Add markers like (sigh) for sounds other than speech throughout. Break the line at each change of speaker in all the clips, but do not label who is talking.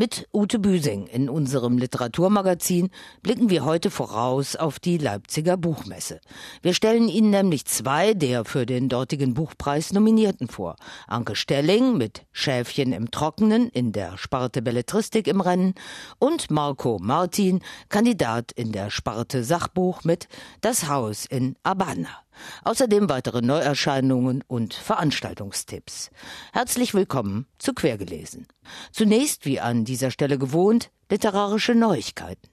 Mit Ute Büsing in unserem Literaturmagazin blicken wir heute voraus auf die Leipziger Buchmesse. Wir stellen Ihnen nämlich zwei der für den dortigen Buchpreis Nominierten vor. Anke Stelling mit Schäfchen im Trockenen in der Sparte Belletristik im Rennen und Marco Martin, Kandidat in der Sparte Sachbuch mit Das Haus in Abana. Außerdem weitere Neuerscheinungen und Veranstaltungstipps. Herzlich willkommen zu Quergelesen. Zunächst, wie an dieser Stelle gewohnt, literarische Neuigkeiten.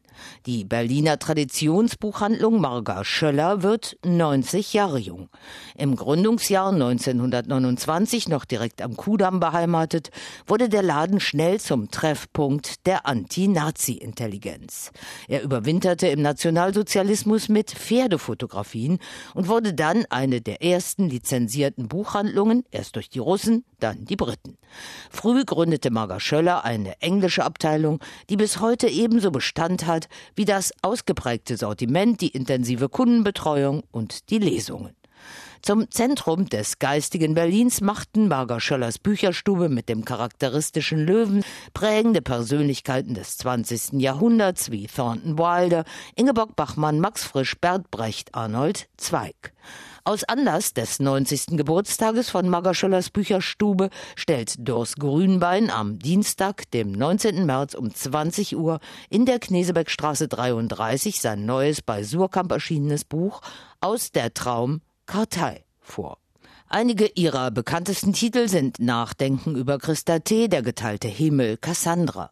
Die Berliner Traditionsbuchhandlung Marga Schöller wird 90 Jahre jung. Im Gründungsjahr 1929 noch direkt am Kudamm beheimatet, wurde der Laden schnell zum Treffpunkt der Anti-Nazi-Intelligenz. Er überwinterte im Nationalsozialismus mit Pferdefotografien und wurde dann eine der ersten lizenzierten Buchhandlungen, erst durch die Russen, dann die Briten. Früh gründete Marga Schöller eine englische Abteilung, die bis heute ebenso Bestand hat wie das ausgeprägte Sortiment, die intensive Kundenbetreuung und die Lesungen. Zum Zentrum des geistigen Berlins machten Marga Schöllers Bücherstube mit dem charakteristischen Löwen prägende Persönlichkeiten des 20. Jahrhunderts wie Thornton Wilder, Ingeborg Bachmann, Max Frisch, Bert Brecht, Arnold Zweig. Aus Anlass des 90. Geburtstages von Maggerschöllers Bücherstube stellt Dors Grünbein am Dienstag, dem 19. März um 20 Uhr in der Knesebeckstraße 33 sein neues bei Surkamp erschienenes Buch Aus der Traum Kartei vor. Einige ihrer bekanntesten Titel sind Nachdenken über Christa T., Der geteilte Himmel, Cassandra.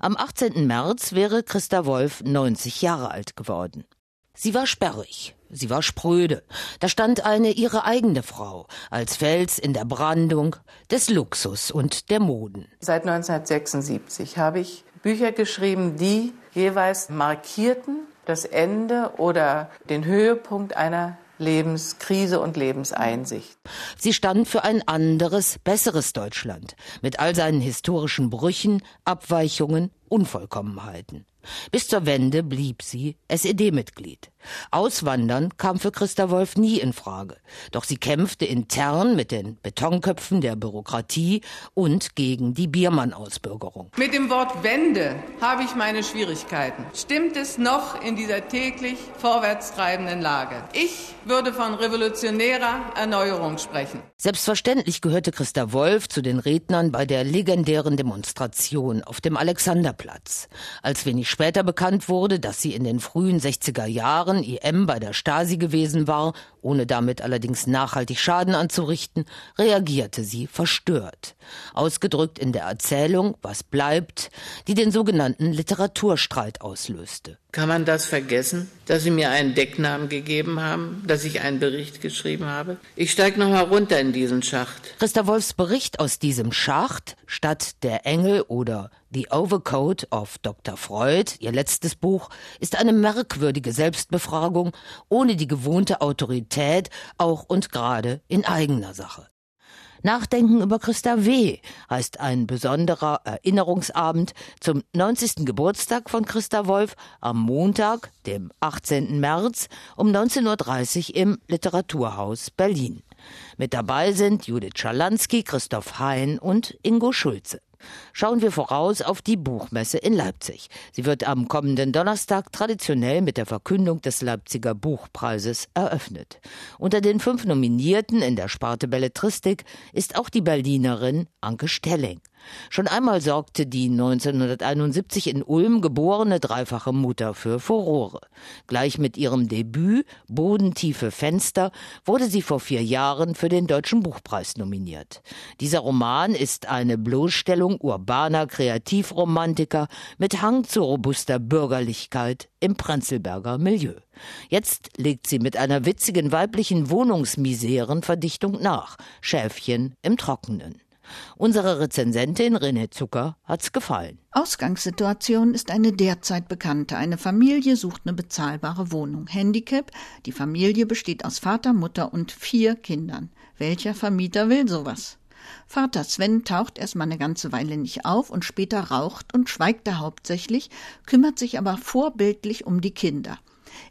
Am 18. März wäre Christa Wolf 90 Jahre alt geworden. Sie war sperrig, sie war spröde. Da stand eine ihre eigene Frau als Fels in der Brandung des Luxus und der Moden.
Seit 1976 habe ich Bücher geschrieben, die jeweils markierten das Ende oder den Höhepunkt einer Lebenskrise und Lebenseinsicht.
Sie stand für ein anderes, besseres Deutschland mit all seinen historischen Brüchen, Abweichungen, Unvollkommenheiten. Bis zur Wende blieb sie SED-Mitglied. Auswandern kam für Christa Wolf nie in Frage. Doch sie kämpfte intern mit den Betonköpfen der Bürokratie und gegen die Biermann-Ausbürgerung.
Mit dem Wort Wende habe ich meine Schwierigkeiten. Stimmt es noch in dieser täglich vorwärtstreibenden Lage? Ich würde von revolutionärer Erneuerung sprechen.
Selbstverständlich gehörte Christa Wolf zu den Rednern bei der legendären Demonstration auf dem Alexanderplatz. Als wenig später bekannt wurde, dass sie in den frühen 60er Jahren Jahren IM bei der Stasi gewesen war, ohne damit allerdings nachhaltig Schaden anzurichten, reagierte sie verstört. Ausgedrückt in der Erzählung Was bleibt, die den sogenannten Literaturstreit auslöste.
Kann man das vergessen, dass Sie mir einen Decknamen gegeben haben, dass ich einen Bericht geschrieben habe? Ich steige noch mal runter in diesen Schacht.
Christa Wolfs Bericht aus diesem Schacht statt der Engel oder The Overcoat of Dr. Freud, ihr letztes Buch, ist eine merkwürdige Selbstbefragung ohne die gewohnte Autorität, auch und gerade in eigener Sache. Nachdenken über Christa W. heißt ein besonderer Erinnerungsabend zum 90. Geburtstag von Christa Wolf am Montag, dem 18. März um 19.30 Uhr im Literaturhaus Berlin. Mit dabei sind Judith Schalansky, Christoph Hein und Ingo Schulze. Schauen wir voraus auf die Buchmesse in Leipzig. Sie wird am kommenden Donnerstag traditionell mit der Verkündung des Leipziger Buchpreises eröffnet. Unter den fünf Nominierten in der Sparte Belletristik ist auch die Berlinerin Anke Stelling. Schon einmal sorgte die 1971 in Ulm geborene dreifache Mutter für Furore. Gleich mit ihrem Debüt Bodentiefe Fenster wurde sie vor vier Jahren für den Deutschen Buchpreis nominiert. Dieser Roman ist eine Bloßstellung urbaner Kreativromantiker mit Hang zu robuster Bürgerlichkeit im Prenzlberger Milieu. Jetzt legt sie mit einer witzigen weiblichen Wohnungsmiserenverdichtung nach. Schäfchen im Trockenen. Unsere Rezensentin René Zucker hat's gefallen.
Ausgangssituation ist eine derzeit bekannte. Eine Familie sucht eine bezahlbare Wohnung. Handicap, die Familie besteht aus Vater, Mutter und vier Kindern. Welcher Vermieter will sowas? Vater Sven taucht erstmal eine ganze Weile nicht auf und später raucht und schweigt er hauptsächlich, kümmert sich aber vorbildlich um die Kinder.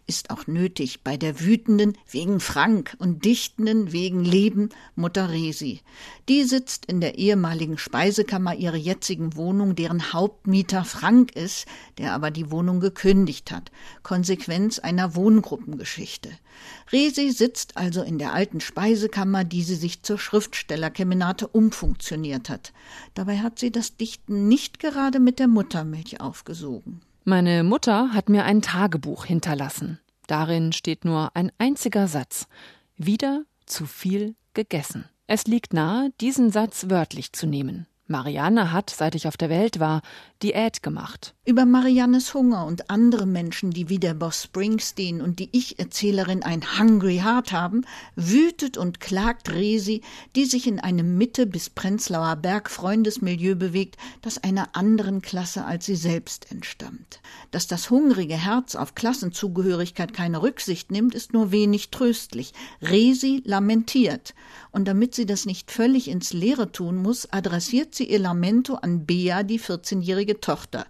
Ist auch nötig bei der wütenden wegen Frank und dichtenden wegen Leben Mutter Resi. Die sitzt in der ehemaligen Speisekammer ihrer jetzigen Wohnung, deren Hauptmieter Frank ist, der aber die Wohnung gekündigt hat. Konsequenz einer Wohngruppengeschichte. Resi sitzt also in der alten Speisekammer, die sie sich zur Schriftstellerkemenate umfunktioniert hat. Dabei hat sie das Dichten nicht gerade mit der Muttermilch aufgesogen.
Meine Mutter hat mir ein Tagebuch hinterlassen. Darin steht nur ein einziger Satz. Wieder zu viel gegessen. Es liegt nahe, diesen Satz wörtlich zu nehmen. Marianne hat, seit ich auf der Welt war, Diät gemacht.
Über Mariannes Hunger und andere Menschen, die wie der Boss Springsteen und die Ich-Erzählerin ein Hungry Heart haben, wütet und klagt Resi, die sich in einem Mitte bis Prenzlauer Berg Freundesmilieu bewegt, das einer anderen Klasse als sie selbst entstammt. Dass das hungrige Herz auf Klassenzugehörigkeit keine Rücksicht nimmt, ist nur wenig tröstlich. Resi lamentiert. Und damit sie das nicht völlig ins Leere tun muss, adressiert sie ihr Lamento an Bea, die 14-jährige einjährige Tochter.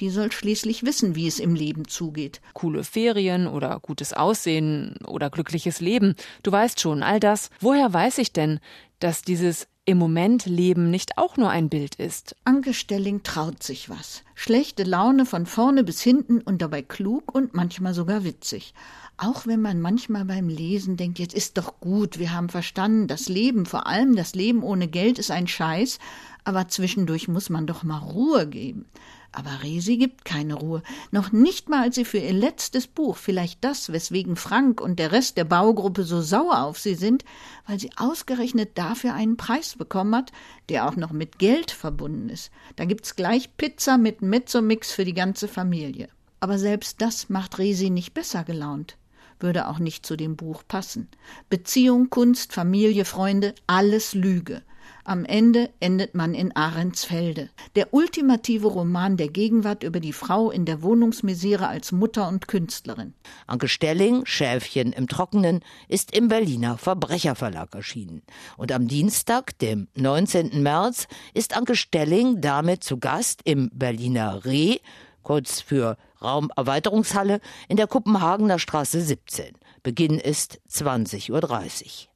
Die soll schließlich wissen, wie es im Leben zugeht.
Coole Ferien oder gutes Aussehen oder glückliches Leben. Du weißt schon, all das. Woher weiß ich denn, dass dieses im Moment Leben nicht auch nur ein Bild ist.
Anke Stelling traut sich was. Schlechte Laune von vorne bis hinten und dabei klug und manchmal sogar witzig. Auch wenn man manchmal beim Lesen denkt, jetzt ist doch gut, wir haben verstanden, das Leben, vor allem das Leben ohne Geld ist ein Scheiß, aber zwischendurch muss man doch mal Ruhe geben. Aber Resi gibt keine Ruhe, noch nicht mal als sie für ihr letztes Buch, vielleicht das, weswegen Frank und der Rest der Baugruppe so sauer auf sie sind, weil sie ausgerechnet dafür einen Preis bekommen hat, der auch noch mit Geld verbunden ist. Da gibt's gleich Pizza mit Mezzomix für die ganze Familie. Aber selbst das macht Resi nicht besser gelaunt würde auch nicht zu dem Buch passen. Beziehung, Kunst, Familie, Freunde, alles Lüge. Am Ende endet man in Ahrensfelde. Der ultimative Roman der Gegenwart über die Frau in der Wohnungsmisere als Mutter und Künstlerin.
Anke Stelling, Schäfchen im Trockenen, ist im Berliner Verbrecherverlag erschienen. Und am Dienstag, dem 19. März, ist Anke Stelling damit zu Gast im Berliner Reh, kurz für Raumerweiterungshalle, in der Kopenhagener Straße 17. Beginn ist 20.30 Uhr.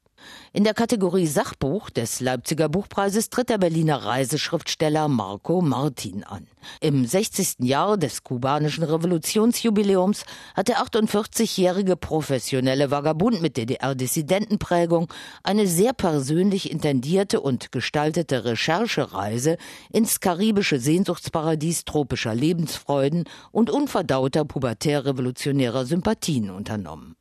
In der Kategorie Sachbuch des Leipziger Buchpreises tritt der Berliner Reiseschriftsteller Marco Martin an. Im 60. Jahr des kubanischen Revolutionsjubiläums hat der 48-jährige professionelle Vagabund mit DDR-Dissidentenprägung eine sehr persönlich intendierte und gestaltete Recherchereise ins karibische Sehnsuchtsparadies tropischer Lebensfreuden und unverdauter pubertär-revolutionärer Sympathien unternommen.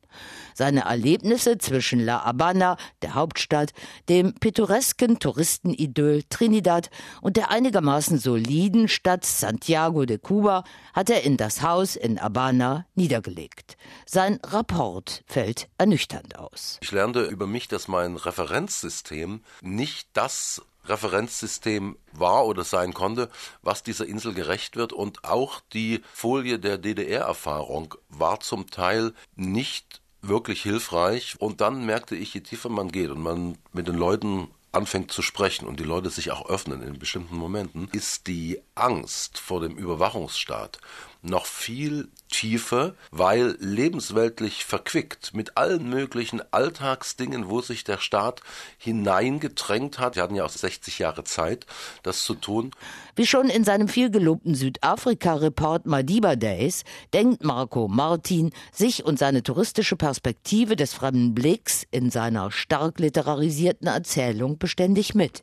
Seine Erlebnisse zwischen La Habana, der Hauptstadt, dem pittoresken Touristenidyll Trinidad und der einigermaßen soliden Stadt Santiago de Cuba hat er in das Haus in Habana niedergelegt. Sein Rapport fällt ernüchternd aus.
Ich lernte über mich, dass mein Referenzsystem nicht das Referenzsystem war oder sein konnte, was dieser Insel gerecht wird. Und auch die Folie der DDR-Erfahrung war zum Teil nicht wirklich hilfreich. Und dann merkte ich, je tiefer man geht und man mit den Leuten anfängt zu sprechen und die Leute sich auch öffnen in bestimmten Momenten, ist die Angst vor dem Überwachungsstaat noch viel tiefer, weil lebensweltlich verquickt mit allen möglichen Alltagsdingen, wo sich der Staat hineingedrängt hat. Wir hatten ja auch 60 Jahre Zeit, das zu tun.
Wie schon in seinem vielgelobten Südafrika-Report Madiba Days denkt Marco Martin sich und seine touristische Perspektive des fremden Blicks in seiner stark literarisierten Erzählung beständig mit.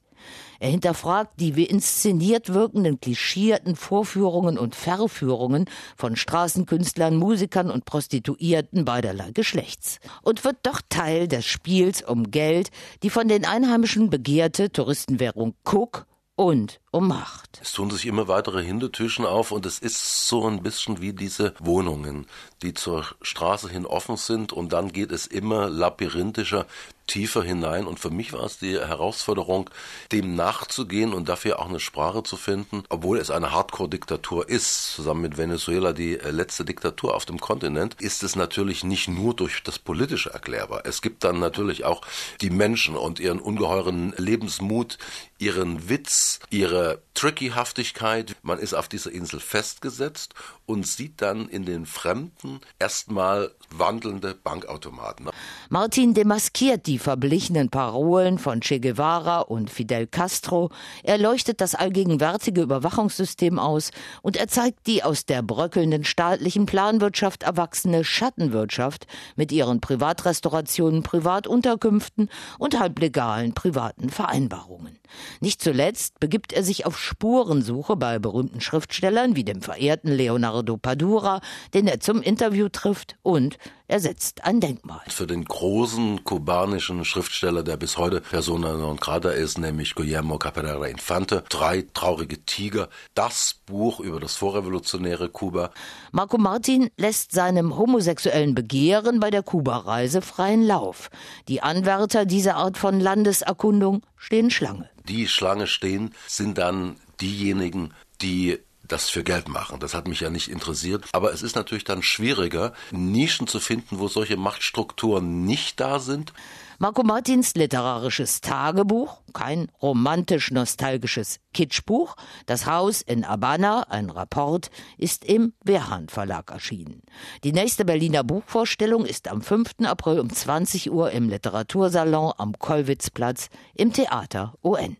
Er hinterfragt die wie inszeniert wirkenden klischierten Vorführungen und Verführungen von Straßenkünstlern, Musikern und Prostituierten beiderlei Geschlechts und wird doch Teil des Spiels um Geld, die von den Einheimischen begehrte Touristenwährung Cook und um Macht.
Es tun sich immer weitere Hintertüchen auf und es ist so ein bisschen wie diese Wohnungen, die zur Straße hin offen sind und dann geht es immer labyrinthischer tiefer hinein und für mich war es die Herausforderung, dem nachzugehen und dafür auch eine Sprache zu finden, obwohl es eine Hardcore-Diktatur ist, zusammen mit Venezuela die äh, letzte Diktatur auf dem Kontinent, ist es natürlich nicht nur durch das Politische erklärbar. Es gibt dann natürlich auch die Menschen und ihren ungeheuren Lebensmut, ihren Witz, ihre Trickyhaftigkeit. Man ist auf dieser Insel festgesetzt und sieht dann in den Fremden erstmal wandelnde Bankautomaten.
Martin demaskiert die verblichenen Parolen von Che Guevara und Fidel Castro. Er leuchtet das allgegenwärtige Überwachungssystem aus und er zeigt die aus der bröckelnden staatlichen Planwirtschaft erwachsene Schattenwirtschaft mit ihren Privatrestaurationen, Privatunterkünften und halblegalen privaten Vereinbarungen. Nicht zuletzt begibt er sich auf Spurensuche bei berühmten Schriftstellern wie dem verehrten Leonardo Padura, den er zum Interview trifft, und er setzt ein Denkmal.
Für den großen kubanischen Schriftsteller, der bis heute Persona non grata ist, nämlich Guillermo Cabrera Infante, Drei traurige Tiger, das Buch über das vorrevolutionäre Kuba.
Marco Martin lässt seinem homosexuellen Begehren bei der Kuba-Reise freien Lauf. Die Anwärter dieser Art von Landeserkundung stehen Schlange
die Schlange stehen, sind dann diejenigen, die das für Geld machen. Das hat mich ja nicht interessiert. Aber es ist natürlich dann schwieriger, Nischen zu finden, wo solche Machtstrukturen nicht da sind.
Marco Martins literarisches Tagebuch, kein romantisch-nostalgisches Kitschbuch, Das Haus in Habana, ein Rapport, ist im Wehrhahn Verlag erschienen. Die nächste Berliner Buchvorstellung ist am 5. April um 20 Uhr im Literatursalon am Kollwitzplatz im Theater UN.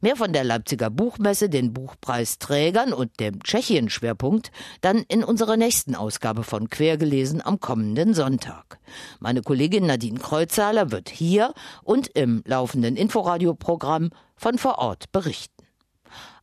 Mehr von der Leipziger Buchmesse, den Buchpreisträgern und dem Tschechien-Schwerpunkt dann in unserer nächsten Ausgabe von Quergelesen am kommenden Sonntag. Meine Kollegin Nadine Kreuzhaler wird hier und im laufenden Inforadio-Programm von vor Ort berichten.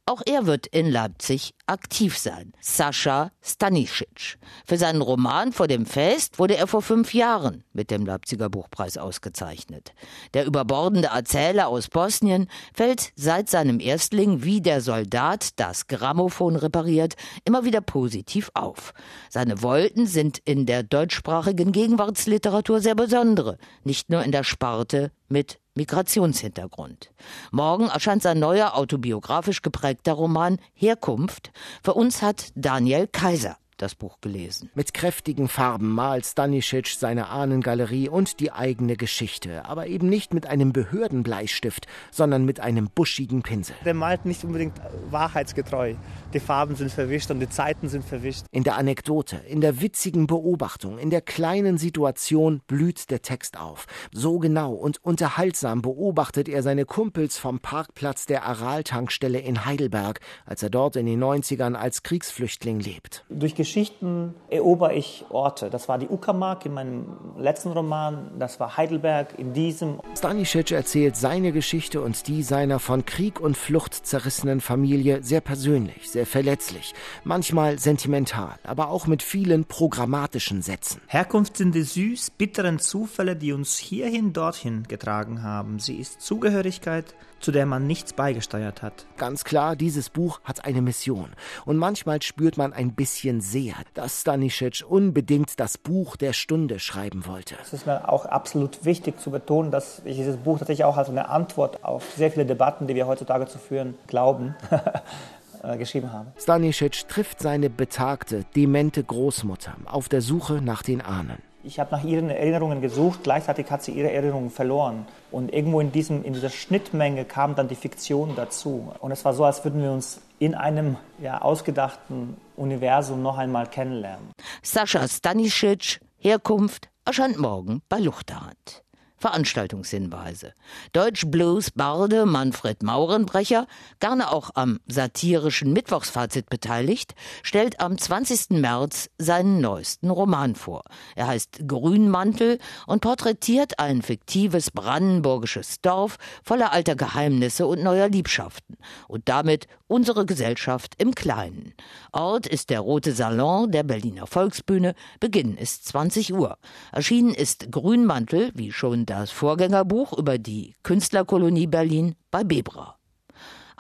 Auch er wird in Leipzig aktiv sein. Sascha Stanisic. Für seinen Roman Vor dem Fest wurde er vor fünf Jahren mit dem Leipziger Buchpreis ausgezeichnet. Der überbordende Erzähler aus Bosnien fällt seit seinem Erstling wie der Soldat das Grammophon repariert immer wieder positiv auf. Seine Wolten sind in der deutschsprachigen Gegenwartsliteratur sehr besondere, nicht nur in der Sparte mit Migrationshintergrund. Morgen erscheint sein neuer autobiografisch geprägter Roman Herkunft. Für uns hat Daniel Kaiser das Buch gelesen.
Mit kräftigen Farben malt Stanisic seine Ahnengalerie und die eigene Geschichte, aber eben nicht mit einem Behördenbleistift, sondern mit einem buschigen Pinsel.
Der malt nicht unbedingt wahrheitsgetreu. Die Farben sind verwischt und die Zeiten sind verwischt.
In der Anekdote, in der witzigen Beobachtung, in der kleinen Situation blüht der Text auf. So genau und unterhaltsam beobachtet er seine Kumpels vom Parkplatz der Aral-Tankstelle in Heidelberg, als er dort in den 90ern als Kriegsflüchtling lebt.
Durch Geschichten erober ich Orte. Das war die Uckermark in meinem letzten Roman, das war Heidelberg in diesem.
Stanisic erzählt seine Geschichte und die seiner von Krieg und Flucht zerrissenen Familie sehr persönlich, sehr verletzlich, manchmal sentimental, aber auch mit vielen programmatischen Sätzen.
Herkunft sind die süß bitteren Zufälle, die uns hierhin, dorthin getragen haben. Sie ist Zugehörigkeit, zu der man nichts beigesteuert hat.
Ganz klar, dieses Buch hat eine Mission. Und manchmal spürt man ein bisschen sehr, dass Stanisic unbedingt das Buch der Stunde schreiben wollte.
Es ist mir auch absolut wichtig zu betonen, dass ich dieses Buch tatsächlich auch als eine Antwort auf sehr viele Debatten, die wir heutzutage zu führen glauben, (laughs) äh, geschrieben habe.
Stanisic trifft seine betagte, demente Großmutter auf der Suche nach den Ahnen.
Ich habe nach ihren Erinnerungen gesucht, gleichzeitig hat sie ihre Erinnerungen verloren. Und irgendwo in, diesem, in dieser Schnittmenge kam dann die Fiktion dazu. Und es war so, als würden wir uns in einem ja, ausgedachten Universum noch einmal kennenlernen.
Sascha Stanisic, Herkunft, erscheint morgen bei Luchterhand. Veranstaltungshinweise. Deutsch Blues Barde Manfred Maurenbrecher, gerne auch am satirischen Mittwochsfazit beteiligt, stellt am 20. März seinen neuesten Roman vor. Er heißt Grünmantel und porträtiert ein fiktives brandenburgisches Dorf voller alter Geheimnisse und neuer Liebschaften und damit unsere Gesellschaft im Kleinen. Ort ist der Rote Salon der Berliner Volksbühne. Beginn ist 20 Uhr. Erschienen ist Grünmantel, wie schon das Vorgängerbuch über die Künstlerkolonie Berlin bei Bebra.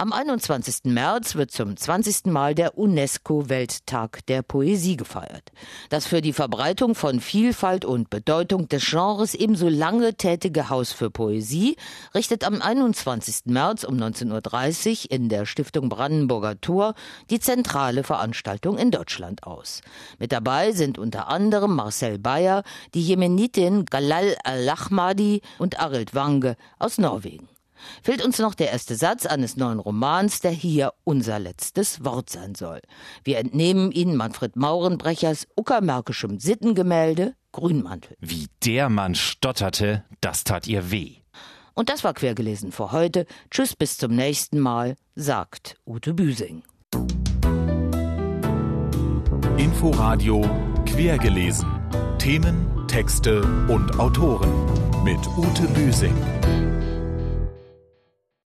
Am 21. März wird zum 20. Mal der UNESCO-Welttag der Poesie gefeiert. Das für die Verbreitung von Vielfalt und Bedeutung des Genres ebenso lange tätige Haus für Poesie richtet am 21. März um 19.30 Uhr in der Stiftung Brandenburger Tor die zentrale Veranstaltung in Deutschland aus. Mit dabei sind unter anderem Marcel Bayer, die Jemenitin Galal Al-Ahmadi und Arild Wange aus Norwegen fehlt uns noch der erste Satz eines neuen Romans, der hier unser letztes Wort sein soll. Wir entnehmen ihn Manfred Maurenbrechers uckermärkischem Sittengemälde Grünmantel.
Wie der Mann stotterte, das tat ihr weh.
Und das war quergelesen für heute. Tschüss, bis zum nächsten Mal, sagt Ute Büsing.
Inforadio quergelesen. Themen, Texte und Autoren mit Ute Büsing.